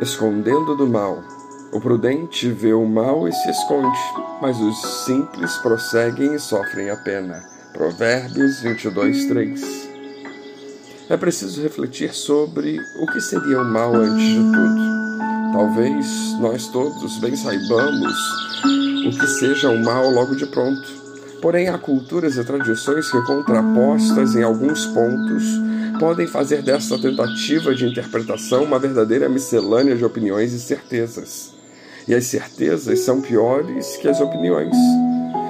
escondendo do mal. O prudente vê o mal e se esconde, mas os simples prosseguem e sofrem a pena. Provérbios 22, 3. É preciso refletir sobre o que seria o mal antes de tudo. Talvez nós todos bem saibamos o que seja o mal logo de pronto. Porém, há culturas e tradições que, contrapostas em alguns pontos, podem fazer dessa tentativa de interpretação uma verdadeira miscelânea de opiniões e certezas e as certezas são piores que as opiniões.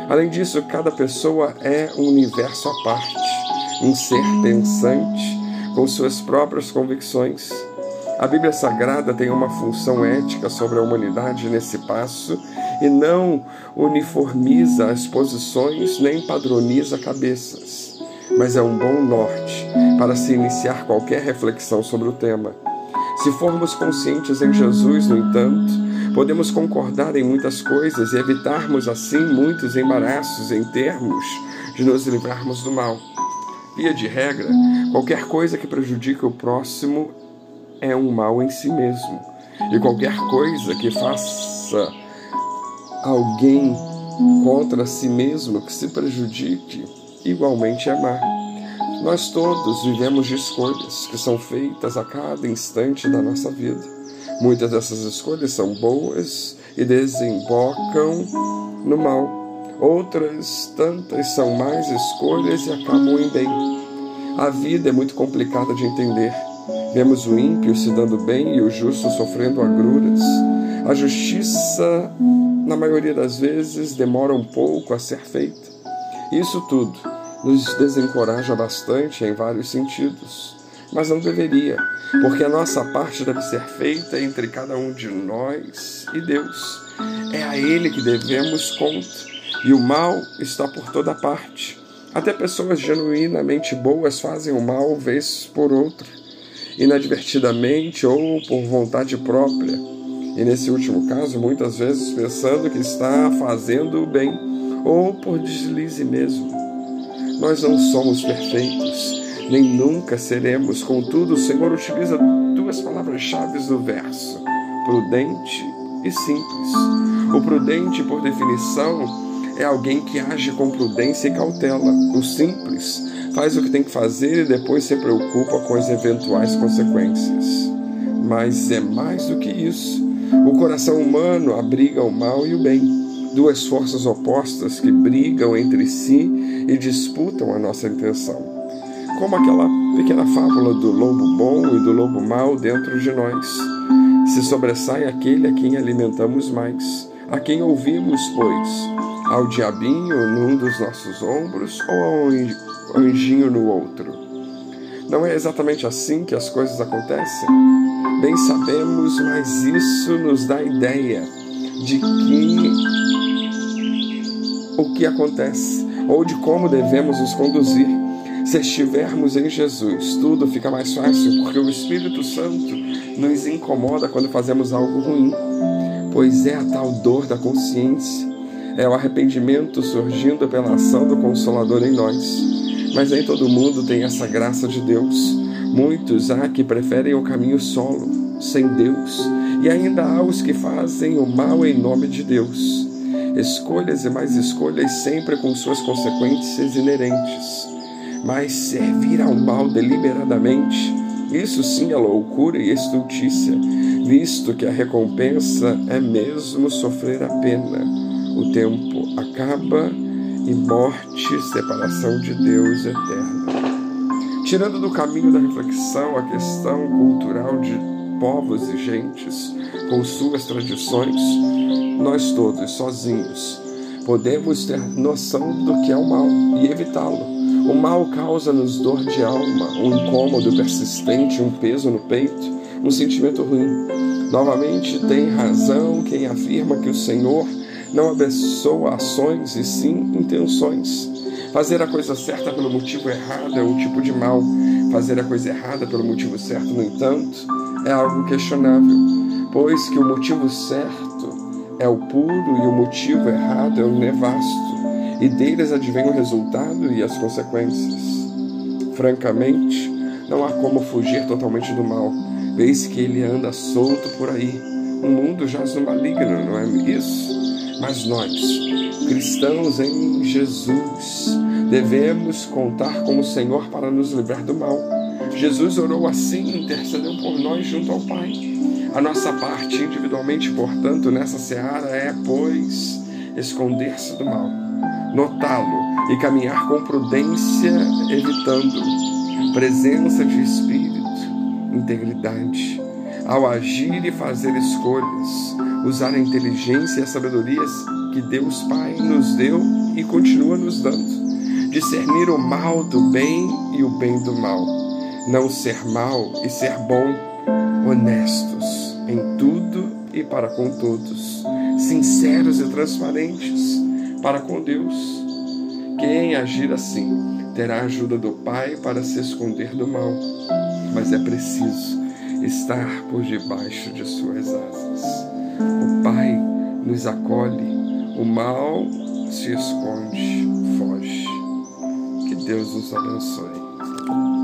Além disso, cada pessoa é um universo à parte, um ser pensante com suas próprias convicções. A Bíblia Sagrada tem uma função ética sobre a humanidade nesse passo e não uniformiza as posições nem padroniza cabeças, mas é um bom norte para se iniciar qualquer reflexão sobre o tema. Se formos conscientes em Jesus, no entanto, Podemos concordar em muitas coisas e evitarmos assim muitos embaraços em termos de nos livrarmos do mal. Via de regra, qualquer coisa que prejudique o próximo é um mal em si mesmo. E qualquer coisa que faça alguém contra si mesmo que se prejudique, igualmente má. Nós todos vivemos de escolhas que são feitas a cada instante da nossa vida. Muitas dessas escolhas são boas e desembocam no mal. Outras tantas são más escolhas e acabam em bem. A vida é muito complicada de entender. Vemos o ímpio se dando bem e o justo sofrendo agruras. A justiça, na maioria das vezes, demora um pouco a ser feita. Isso tudo nos desencoraja bastante em vários sentidos mas não deveria, porque a nossa parte deve ser feita entre cada um de nós e Deus. É a Ele que devemos conta, e o mal está por toda parte. Até pessoas genuinamente boas fazem o mal vez por outra, inadvertidamente ou por vontade própria. E nesse último caso, muitas vezes pensando que está fazendo o bem, ou por deslize mesmo. Nós não somos perfeitos nem nunca seremos. Contudo, o Senhor utiliza duas palavras-chave do verso: prudente e simples. O prudente, por definição, é alguém que age com prudência e cautela. O simples faz o que tem que fazer e depois se preocupa com as eventuais consequências. Mas é mais do que isso. O coração humano abriga o mal e o bem, duas forças opostas que brigam entre si e disputam a nossa intenção como aquela pequena fábula do lobo bom e do lobo mau dentro de nós. Se sobressai aquele a quem alimentamos mais, a quem ouvimos, pois, ao diabinho num dos nossos ombros ou ao anjinho no outro. Não é exatamente assim que as coisas acontecem? Bem sabemos, mas isso nos dá ideia de que o que acontece ou de como devemos nos conduzir se estivermos em Jesus, tudo fica mais fácil, porque o Espírito Santo nos incomoda quando fazemos algo ruim, pois é a tal dor da consciência, é o arrependimento surgindo pela ação do Consolador em nós. Mas nem todo mundo tem essa graça de Deus. Muitos há que preferem o caminho solo, sem Deus, e ainda há os que fazem o mal em nome de Deus. Escolhas e mais escolhas sempre com suas consequências inerentes mas servir ao mal deliberadamente, isso sim é loucura e estultícia, visto que a recompensa é mesmo sofrer a pena. O tempo acaba e morte, separação de Deus eterna. Tirando do caminho da reflexão a questão cultural de povos e gentes com suas tradições, nós todos sozinhos podemos ter noção do que é o mal e evitá-lo o mal causa-nos dor de alma, um incômodo persistente, um peso no peito, um sentimento ruim. Novamente, tem razão quem afirma que o Senhor não abençoa ações e sim intenções. Fazer a coisa certa pelo motivo errado é um tipo de mal. Fazer a coisa errada pelo motivo certo, no entanto, é algo questionável, pois que o motivo certo é o puro e o motivo errado é o nevasto e deles advém o resultado e as consequências. Francamente, não há como fugir totalmente do mal. Vês que ele anda solto por aí. O mundo jaz no maligno, não é isso? Mas nós, cristãos em Jesus, devemos contar com o Senhor para nos livrar do mal. Jesus orou assim e intercedeu por nós junto ao Pai. A nossa parte individualmente, portanto, nessa seara é, pois, esconder-se do mal, notá-lo e caminhar com prudência, evitando presença de espírito, integridade, ao agir e fazer escolhas, usar a inteligência e a sabedoria que Deus Pai nos deu e continua nos dando, discernir o mal do bem e o bem do mal, não ser mal e ser bom, honestos em tudo e para com todos, sinceros e transparentes para com Deus. Quem agir assim terá a ajuda do Pai para se esconder do mal, mas é preciso estar por debaixo de suas asas. O Pai nos acolhe, o mal se esconde, foge. Que Deus nos abençoe.